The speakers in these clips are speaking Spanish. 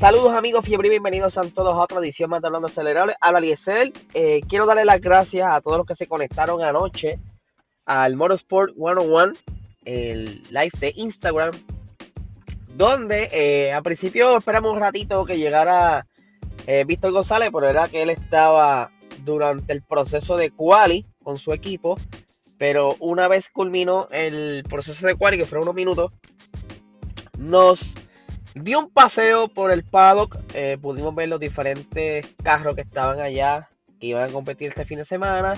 Saludos amigos, fiebre y bienvenidos a todos a otra edición más de Hablando Acelerable. Habla Liesel. Eh, quiero darle las gracias a todos los que se conectaron anoche al Motorsport 101, el live de Instagram, donde eh, al principio esperamos un ratito que llegara eh, Víctor González, pero era que él estaba durante el proceso de quali con su equipo, pero una vez culminó el proceso de quali, que fueron unos minutos, nos dio un paseo por el paddock, eh, pudimos ver los diferentes carros que estaban allá, que iban a competir este fin de semana,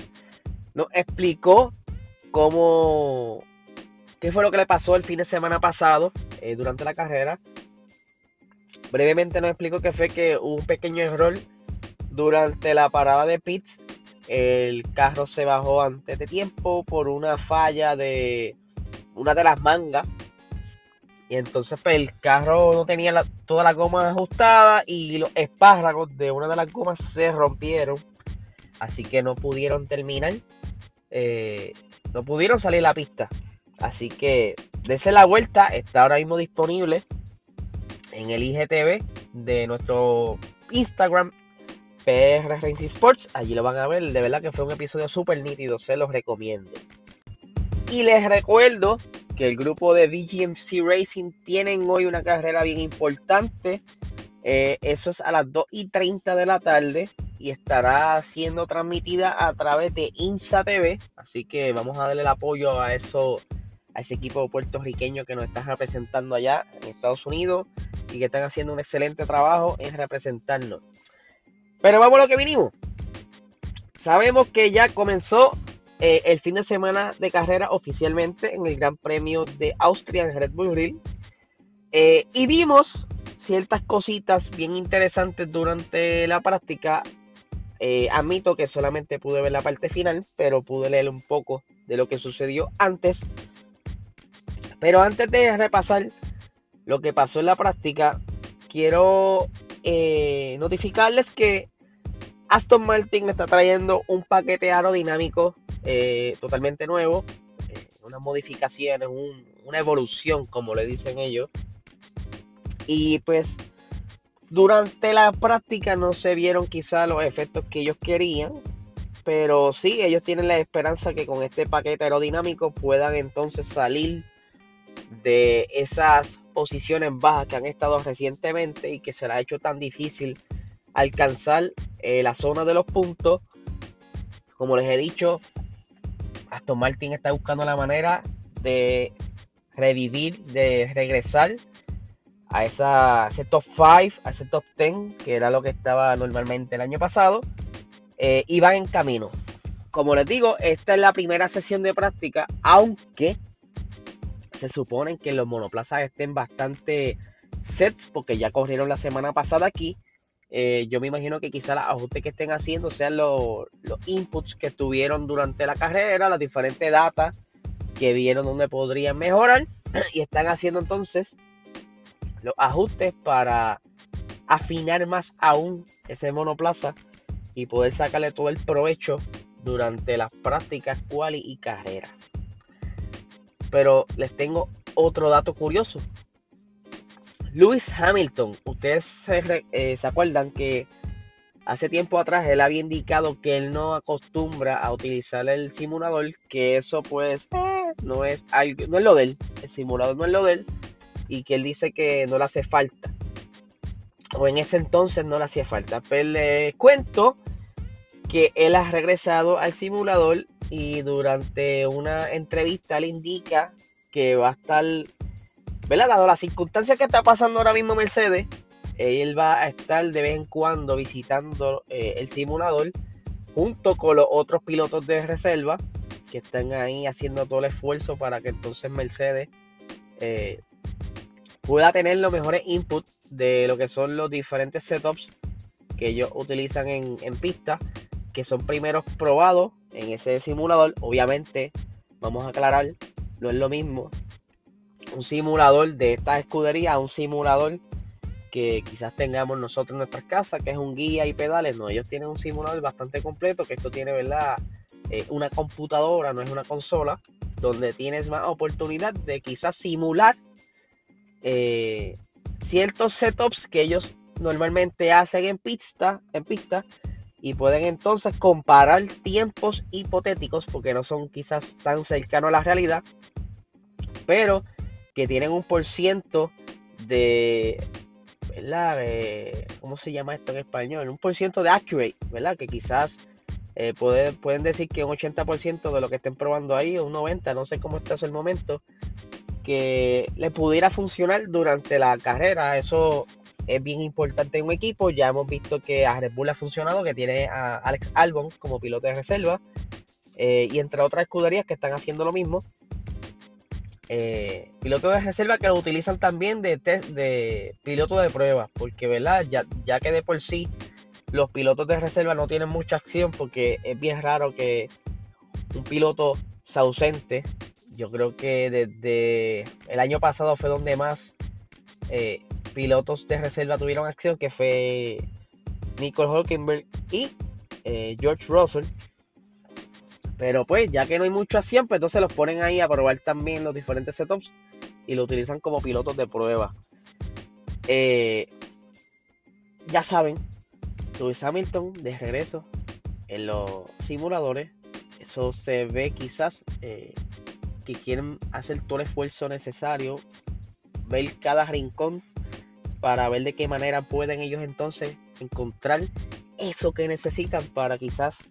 nos explicó cómo, qué fue lo que le pasó el fin de semana pasado eh, durante la carrera. Brevemente nos explicó que fue que hubo un pequeño error durante la parada de pits. El carro se bajó antes de tiempo por una falla de una de las mangas y entonces pues, el carro no tenía toda la goma ajustada y los espárragos de una de las gomas se rompieron. Así que no pudieron terminar. Eh, no pudieron salir la pista. Así que dese la vuelta. Está ahora mismo disponible en el IGTV de nuestro Instagram PR Racing Sports. Allí lo van a ver. De verdad que fue un episodio súper nítido. Se los recomiendo. Y les recuerdo que el grupo de VGMC Racing tienen hoy una carrera bien importante. Eh, eso es a las 2 y 30 de la tarde y estará siendo transmitida a través de INSA TV. Así que vamos a darle el apoyo a, eso, a ese equipo puertorriqueño que nos está representando allá en Estados Unidos y que están haciendo un excelente trabajo en representarnos. Pero vamos a lo que vinimos. Sabemos que ya comenzó eh, el fin de semana de carrera oficialmente en el Gran Premio de Austria en Red Bull Ring. Eh, y vimos ciertas cositas bien interesantes durante la práctica. Eh, admito que solamente pude ver la parte final, pero pude leer un poco de lo que sucedió antes. Pero antes de repasar lo que pasó en la práctica, quiero notificarles que Aston Martin está trayendo un paquete aerodinámico eh, totalmente nuevo, eh, unas modificaciones, una evolución, como le dicen ellos. Y pues durante la práctica no se vieron quizá los efectos que ellos querían, pero sí, ellos tienen la esperanza que con este paquete aerodinámico puedan entonces salir de esas posiciones bajas que han estado recientemente y que se les ha hecho tan difícil alcanzar eh, la zona de los puntos. Como les he dicho, Aston Martin está buscando la manera de revivir, de regresar a esa, ese top 5, a ese top 10, que era lo que estaba normalmente el año pasado, eh, y van en camino. Como les digo, esta es la primera sesión de práctica, aunque se supone que los monoplazas estén bastante sets, porque ya corrieron la semana pasada aquí. Eh, yo me imagino que quizá los ajustes que estén haciendo sean los, inputs que tuvieron durante la carrera, las diferentes datas que vieron donde podrían mejorar y están haciendo entonces los ajustes para afinar más aún ese monoplaza y poder sacarle todo el provecho durante las prácticas quali y carrera. Pero les tengo otro dato curioso. Lewis Hamilton, ustedes eh, se, acuerdan que hace tiempo atrás él había indicado que él no acostumbra a utilizar el simulador, que eso pues eh, no es algo, no es lo de él, el simulador no es lo de él, y que él dice que no le hace falta. O en ese entonces no le hacía falta. Pero les cuento que él ha regresado al simulador y durante una entrevista le indica que va a estar ¿verdad? Dado las circunstancias que está pasando ahora mismo Mercedes, él va a estar de vez en cuando visitando eh, el simulador junto con los otros pilotos de reserva que están ahí haciendo todo el esfuerzo para que entonces Mercedes eh, pueda tener los mejores inputs de lo que son los diferentes setups que ellos utilizan en, en pista, que son primeros probados en ese simulador. Obviamente, vamos a aclarar, no es lo mismo un simulador de esta escudería, un simulador que quizás tengamos nosotros en nuestras casas, que es un guía y pedales. No, ellos tienen un simulador bastante completo, que esto tiene, ¿verdad? Eh, una computadora, no es una consola, donde tienes más oportunidad de quizás simular eh, ciertos setups que ellos normalmente hacen en pista, en pista y pueden entonces comparar tiempos hipotéticos porque no son quizás tan cercanos a la realidad, pero que tienen un por ciento de, ¿verdad? ¿Cómo se llama esto en español? Un por ciento de accurate, ¿verdad? Que quizás eh, pueden decir que un 80% de lo que estén probando ahí, un 90%, no sé cómo está eso el momento, que le pudiera funcionar durante la carrera. Eso es bien importante en un equipo. Ya hemos visto que a Red Bull ha funcionado, que tiene a Alex Albon como piloto de reserva. Eh, y entre otras escuderías que están haciendo lo mismo. Eh, pilotos de reserva que lo utilizan también de, de piloto de prueba. Porque, ¿verdad? Ya, ya que de por sí los pilotos de reserva no tienen mucha acción porque es bien raro que un piloto se ausente. Yo creo que desde el año pasado fue donde más eh, pilotos de reserva tuvieron acción, que fue Nicole Hulkenberg y eh, George Russell. Pero pues, ya que no hay mucha acción, pues entonces los ponen ahí a probar también los diferentes setups y lo utilizan como pilotos de prueba. Eh, ya saben, Lewis Hamilton de regreso en los simuladores. Eso se ve quizás eh, que quieren hacer todo el esfuerzo necesario, ver cada rincón para ver de qué manera pueden ellos entonces encontrar eso que necesitan para quizás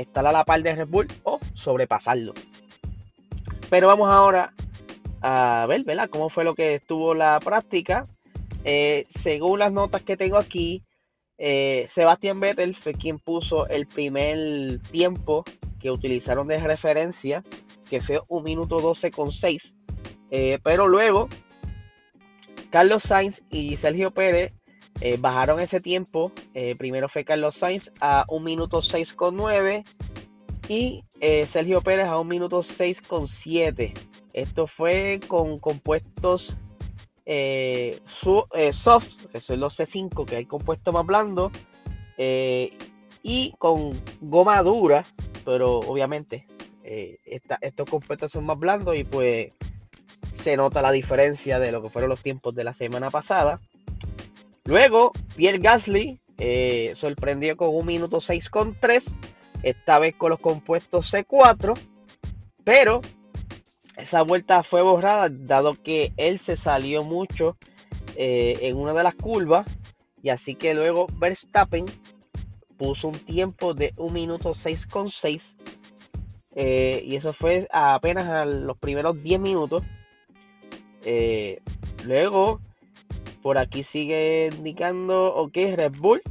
estar a la par de Red Bull o sobrepasarlo. Pero vamos ahora a ver, ¿verdad? Cómo fue lo que estuvo la práctica. Eh, según las notas que tengo aquí, eh, Sebastián Vettel fue quien puso el primer tiempo que utilizaron de referencia, que fue un minuto 12 con 6. Eh, pero luego, Carlos Sainz y Sergio Pérez eh, bajaron ese tiempo. primero fue Carlos Sainz a un minuto 6 con 9 y Sergio Pérez a un minuto 6 con 7. Esto fue con compuestos eh, eh, soft, que son los C5, que el compuesto más blando, eh, y con goma dura, pero obviamente estos compuestos son más blandos y pues se nota la diferencia de lo que fueron los tiempos de la semana pasada. Luego, Pierre Gasly sorprendió con un minuto 6 con 3, esta vez con los compuestos C4, pero esa vuelta fue borrada dado que él se salió mucho eh, en una de las curvas y así que luego Verstappen puso un tiempo de 1 minuto 6 con 6 eh, y eso fue apenas a los primeros 10 minutos. Eh, luego por aquí sigue indicando ok Red Bull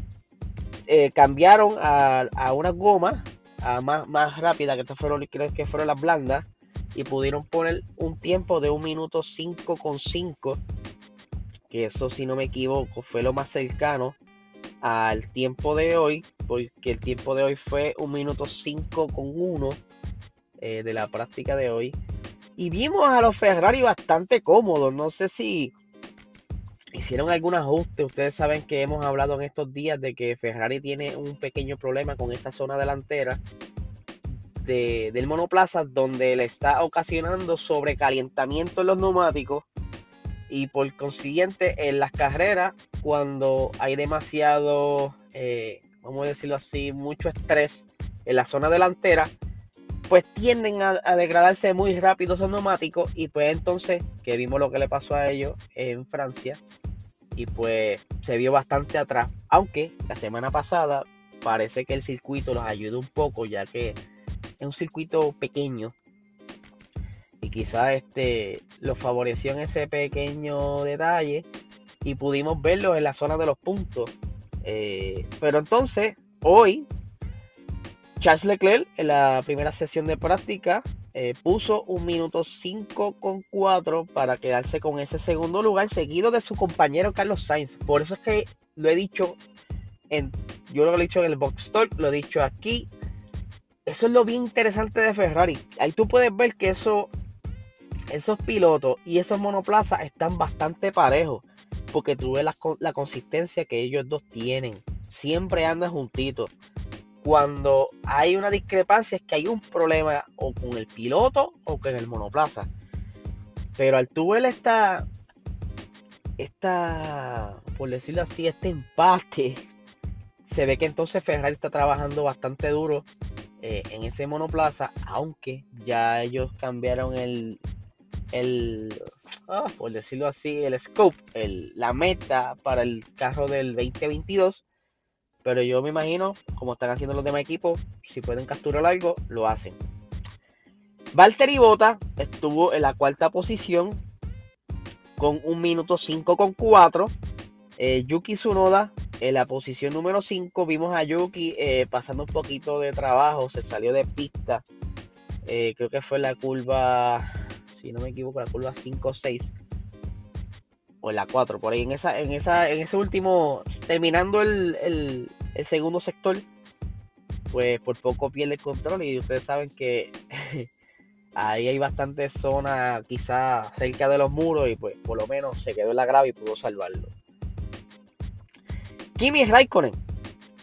cambiaron a, a una goma a más, más rápida que estas fueron creo que fueron las blandas y pudieron poner un tiempo de un minuto 5 con 5 que eso si no me equivoco fue lo más cercano al tiempo de hoy porque el tiempo de hoy fue un minuto 5 con 1 eh, de la práctica de hoy. Y vimos a los Ferrari bastante cómodos no sé si hicieron algún ajuste. Ustedes saben que hemos hablado en estos días de que Ferrari tiene un pequeño problema con esa zona delantera del monoplaza donde le está ocasionando sobrecalentamiento en los neumáticos. Y por consiguiente en las carreras cuando hay demasiado, eh, vamos a decirlo así, mucho estrés en la zona delantera, pues tienden a, degradarse muy rápido esos neumáticos y pues entonces que vimos lo que le pasó a ellos en Francia y pues se vio bastante atrás, aunque la semana pasada parece que el circuito los ayudó un poco ya que es un circuito pequeño y quizás este lo favoreció en ese pequeño detalle y pudimos verlo en la zona de los puntos. Eh, pero entonces, hoy, Charles Leclerc en la primera sesión de práctica eh, puso un minuto 5 con 4 para quedarse con ese segundo lugar, seguido de su compañero Carlos Sainz. Por eso es que lo he dicho en, yo lo he dicho en el box talk, lo he dicho aquí eso es lo bien interesante de Ferrari. Ahí tú puedes ver que eso, esos pilotos y esos monoplazas están bastante parejos. Porque tú ves la, consistencia que ellos dos tienen. Siempre andan juntitos. Cuando hay una discrepancia es que hay un problema o con el piloto o con el monoplaza. Pero al tú ver esta, esta, por decirlo así, este empate, se ve que entonces Ferrari está trabajando bastante duro eh, en ese monoplaza, aunque ya ellos cambiaron el, el ah, por decirlo así, el scope, el, la meta para el carro del 2022. Pero yo me imagino, como están haciendo los demás equipos, si pueden capturar algo, lo hacen. Valtteri Bota estuvo en la cuarta posición con un minuto 5 con 4. Eh, Yuki Tsunoda en la posición número 5. Vimos a Yuki eh, pasando un poquito de trabajo, se salió de pista. Eh, creo que fue la curva, si no me equivoco, la curva 5 6 o la 4, por ahí en esa, en esa, en ese último, terminando el, el segundo sector, pues por poco pierde el control y ustedes saben que ahí hay bastante zona quizá cerca de los muros y pues por lo menos se quedó en la grava y pudo salvarlo. Kimi Raikkonen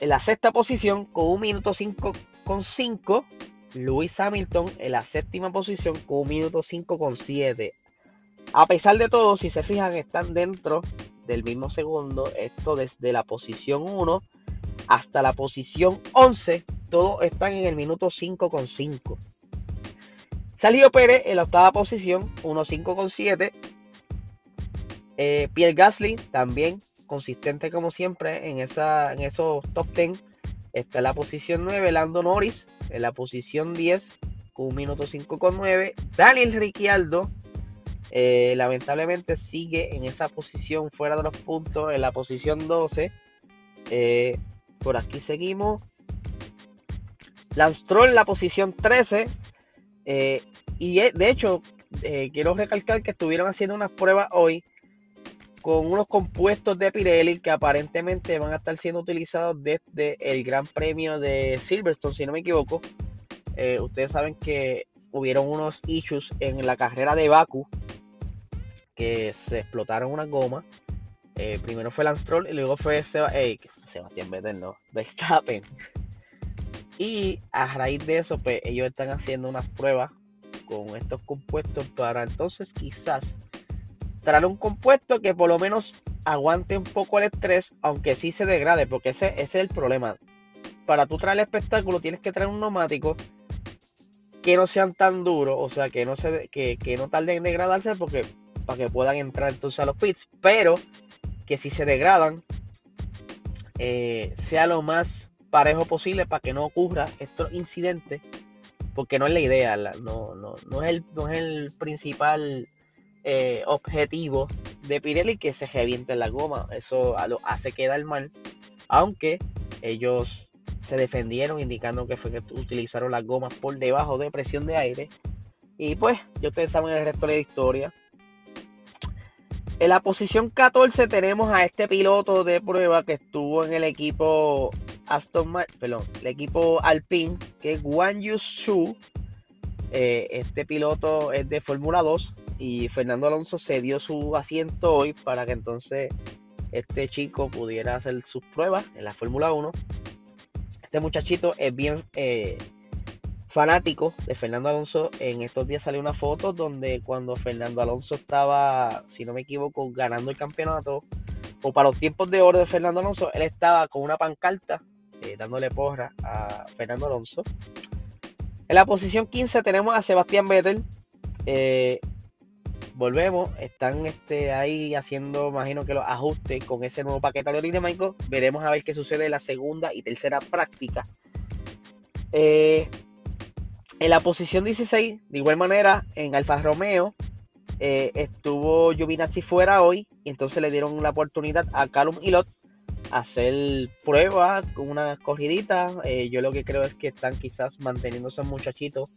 en la sexta posición con un minuto 5 con 5. Lewis Hamilton en la séptima posición con un minuto 5 con 7. A pesar de todo, si se fijan, están dentro del mismo segundo. Esto desde la posición 1 hasta la posición 11. Todos están en el minuto 5 con 5. Sergio Pérez en la octava posición, 1.5.7. Eh, Pierre Gasly también consistente como siempre en, esa, en esos top 10. Está en la posición 9, Lando Norris en la posición 10 con 1 minuto 5.9. Daniel Ricciardo eh, lamentablemente sigue en esa posición fuera de los puntos en la posición 12. Eh, por aquí seguimos. Lance en la posición 13 eh, y de hecho, quiero recalcar que estuvieron haciendo unas pruebas hoy con unos compuestos de Pirelli que aparentemente van a estar siendo utilizados desde el Gran Premio de Silverstone, si no me equivoco. Ustedes saben que hubieron unos issues en la carrera de Baku que se explotaron una goma. primero fue Lance Stroll y luego fue Sebastián Vettel, no, Verstappen. Y a raíz de eso, pues ellos están haciendo unas pruebas con estos compuestos para entonces quizás traer un compuesto que por lo menos aguante un poco el estrés, aunque sí se degrade, porque ese, es el problema. Para tú traer el espectáculo tienes que traer un neumático que no sean tan duros, o sea, que no, se, que, no tarden en degradarse porque, para que puedan entrar entonces a los pits, pero que si se degradan, eh, sea lo más parejo posible para que no ocurra estos incidentes, porque no es la idea, no, no, es, el, principal eh, objetivo de Pirelli que se reviente la goma, eso lo hace quedar mal, aunque ellos se defendieron indicando que fue que utilizaron las gomas por debajo de presión de aire y pues ya ustedes saben el resto de la historia. En la posición 14 tenemos a este piloto de prueba que estuvo en el equipo Aston Martin, perdón, el equipo Alpine, que es Guan Yu Shu. Eh, este piloto es de Fórmula 2 y Fernando Alonso cedió su asiento hoy para que entonces este chico pudiera hacer sus pruebas en la Fórmula 1. Este muchachito es bien eh, fanático de Fernando Alonso. En estos días salió una foto donde cuando Fernando Alonso estaba, si no me equivoco, ganando el campeonato, o para los tiempos de oro de Fernando Alonso, él estaba con una pancarta eh, dándole porra a Fernando Alonso. En la posición 15 tenemos a Sebastián Vettel. Eh, volvemos, están este, ahí haciendo, imagino que los ajustes con ese nuevo paquete aerodinámico. Veremos a ver qué sucede en la segunda y tercera práctica. Eh, en la posición 16, de igual manera, en Alfa Romeo, estuvo Giovinazzi fuera hoy. Y entonces le dieron la oportunidad a Calum Ilot hacer pruebas con una corridita. Eh, yo lo que creo es que están quizás manteniéndose muchachitos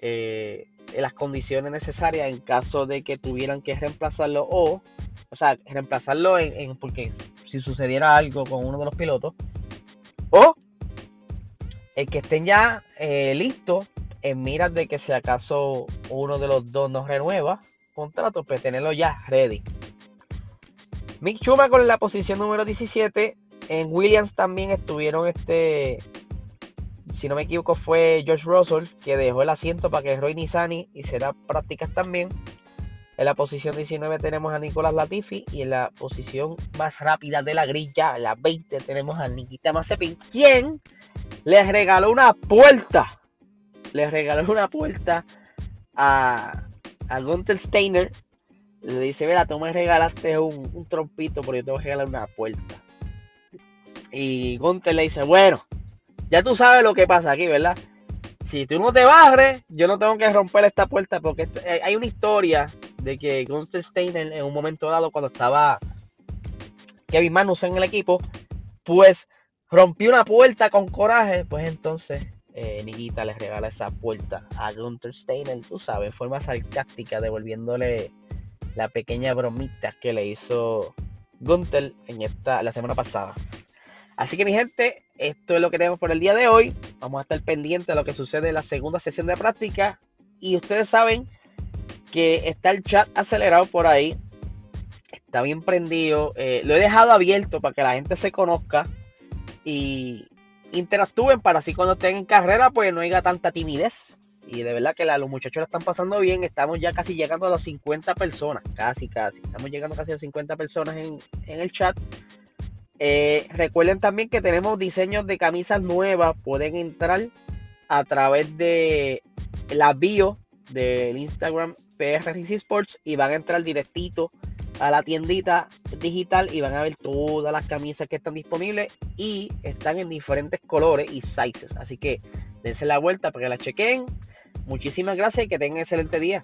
eh, en las condiciones necesarias en caso de que tuvieran que reemplazarlo o, o sea, reemplazarlo en, porque si sucediera algo con uno de los pilotos o el que estén ya eh, listos en miras de que si acaso uno de los dos no renueva contrato, pues tenerlo ya ready. Mick Schumacher en la posición número 17. En Williams también estuvieron este. Si no me equivoco, fue George Russell que dejó el asiento para que Roy Nissani hiciera prácticas también. En la posición 19 tenemos a Nicolás Latifi y en la posición más rápida de la grilla, en la 20, tenemos a Nikita Mazepin, quien le regaló una puerta. Le regaló una puerta a, a Gunther Steiner. Le dice, mira, tú me regalaste un, un trompito, pero yo te voy a regalar una puerta. Y Gunther le dice, bueno, ya tú sabes lo que pasa aquí, ¿verdad? Si tú no te barres, yo no tengo que romper esta puerta porque eh, hay una historia de que Gunther Steiner en un momento dado cuando estaba Kevin Magnussen en el equipo, pues rompió una puerta con coraje, pues entonces eh, Nikita le regala esa puerta a Gunther Steiner, tú sabes, en forma sarcástica, devolviéndole la pequeña bromita que le hizo Gunther en esta, la semana pasada. Así que mi gente, esto es lo que tenemos por el día de hoy. Vamos a estar pendientes de lo que sucede en la segunda sesión de práctica. Y ustedes saben que está el chat acelerado por ahí. Está bien prendido. Eh, lo he dejado abierto para que la gente se conozca y interactúen para así cuando estén en carrera pues no haya tanta timidez. Y de verdad que los muchachos la están pasando bien. Estamos ya casi llegando a los 50 personas. Casi, casi. Estamos llegando casi a las 50 personas en, en el chat. Eh, recuerden también que tenemos diseños de camisas nuevas. Pueden entrar a través de la bio del Instagram PR Sports y van a entrar directito a la tiendita digital y van a ver todas las camisas que están disponibles y están en diferentes colores y sizes. Así que dense la vuelta para que la chequen. Muchísimas gracias y que tengan excelente día.